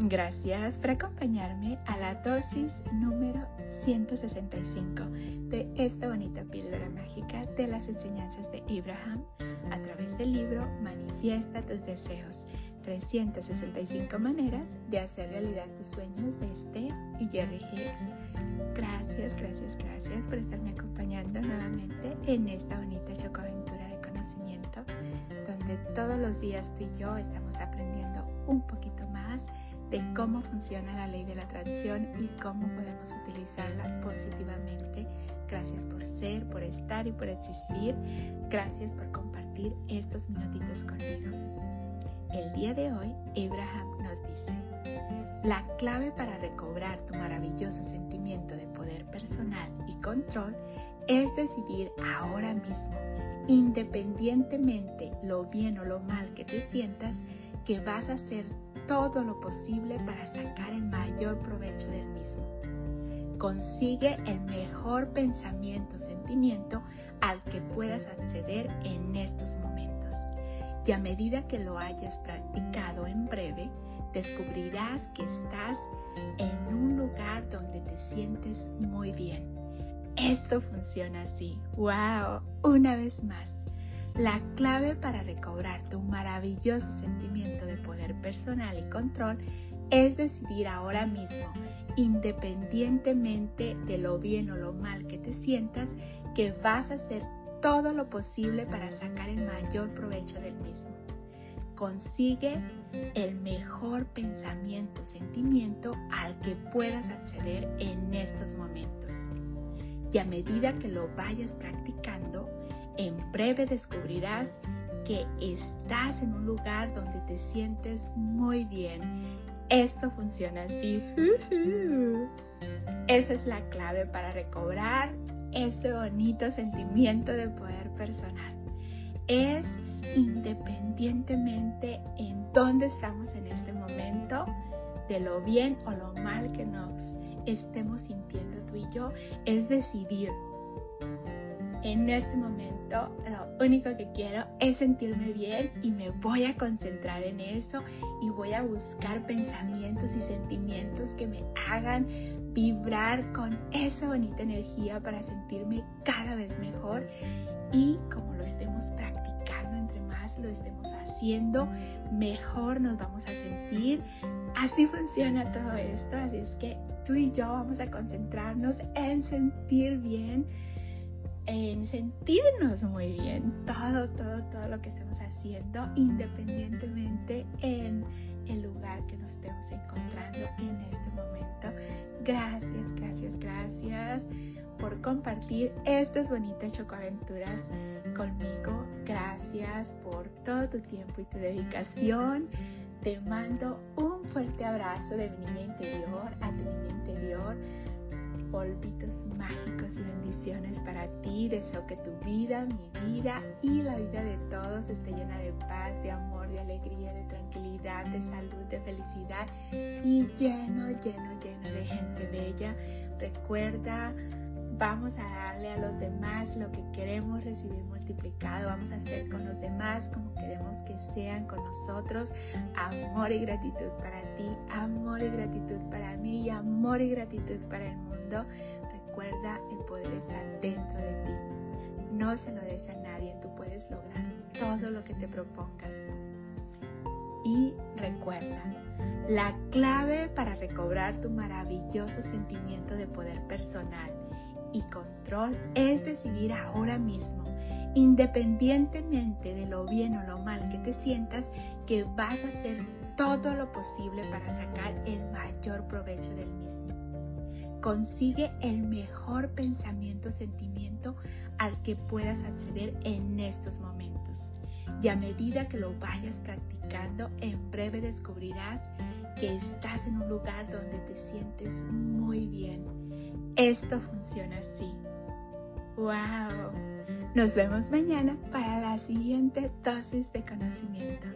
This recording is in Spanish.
Gracias por acompañarme a la dosis número 165 de esta bonita píldora mágica de las enseñanzas de Abraham a través del libro Manifiesta tus deseos. 365 maneras de hacer realidad tus sueños de Esther y Jerry Hicks. Gracias, gracias, gracias por estarme acompañando nuevamente en esta bonita todos los días tú y yo estamos aprendiendo un poquito más de cómo funciona la ley de la atracción y cómo podemos utilizarla positivamente. Gracias por ser, por estar y por existir. Gracias por compartir estos minutitos conmigo. El día de hoy, Abraham nos dice, la clave para recobrar tu maravilloso sentimiento de poder personal y control es decidir ahora mismo, independientemente lo bien o lo mal que te sientas, que vas a hacer todo lo posible para sacar el mayor provecho del mismo. Consigue el mejor pensamiento, sentimiento al que puedas acceder en estos momentos. Y a medida que lo hayas practicado en breve, descubrirás que estás en un lugar donde te sientes muy bien. Esto funciona así. ¡Wow! Una vez más. La clave para recobrar tu maravilloso sentimiento de poder personal y control es decidir ahora mismo, independientemente de lo bien o lo mal que te sientas, que vas a hacer todo lo posible para sacar el mayor provecho del mismo. Consigue el mejor pensamiento, sentimiento al que puedas acceder en estos momentos. Y a medida que lo vayas practicando, en breve descubrirás que estás en un lugar donde te sientes muy bien. Esto funciona así. Esa es la clave para recobrar ese bonito sentimiento de poder personal. Es independientemente en dónde estamos en este momento, de lo bien o lo mal que nos estemos sintiendo tú y yo, es decidir. En este momento lo único que quiero es sentirme bien y me voy a concentrar en eso y voy a buscar pensamientos y sentimientos que me hagan vibrar con esa bonita energía para sentirme cada vez mejor y como lo estemos practicando, lo estemos haciendo, mejor nos vamos a sentir. Así funciona todo esto, así es que tú y yo vamos a concentrarnos en sentir bien en sentirnos muy bien, todo, todo, todo lo que estemos haciendo, independientemente en el lugar que nos estemos encontrando en este momento. Gracias, gracias, gracias por compartir estas bonitas chocoaventuras conmigo. Gracias por todo tu tiempo y tu dedicación. Te mando un fuerte abrazo de mi niña interior a tu niña interior polvitos mágicos y bendiciones para ti. Deseo que tu vida, mi vida y la vida de todos esté llena de paz, de amor, de alegría, de tranquilidad, de salud, de felicidad y lleno, lleno, lleno de gente bella. Recuerda, vamos a darle a los demás lo que queremos recibir multiplicado. Vamos a hacer con los demás como queremos que sean con nosotros. Amor y gratitud para ti, amor y gratitud para mí y amor y gratitud para el mundo recuerda el poder está dentro de ti. No se lo des a nadie, tú puedes lograr todo lo que te propongas. Y recuerda, la clave para recobrar tu maravilloso sentimiento de poder personal y control es decidir ahora mismo, independientemente de lo bien o lo mal que te sientas, que vas a hacer todo lo posible para sacar el mayor provecho del mismo. Consigue el mejor pensamiento, sentimiento al que puedas acceder en estos momentos. Y a medida que lo vayas practicando, en breve descubrirás que estás en un lugar donde te sientes muy bien. Esto funciona así. ¡Wow! Nos vemos mañana para la siguiente dosis de conocimiento.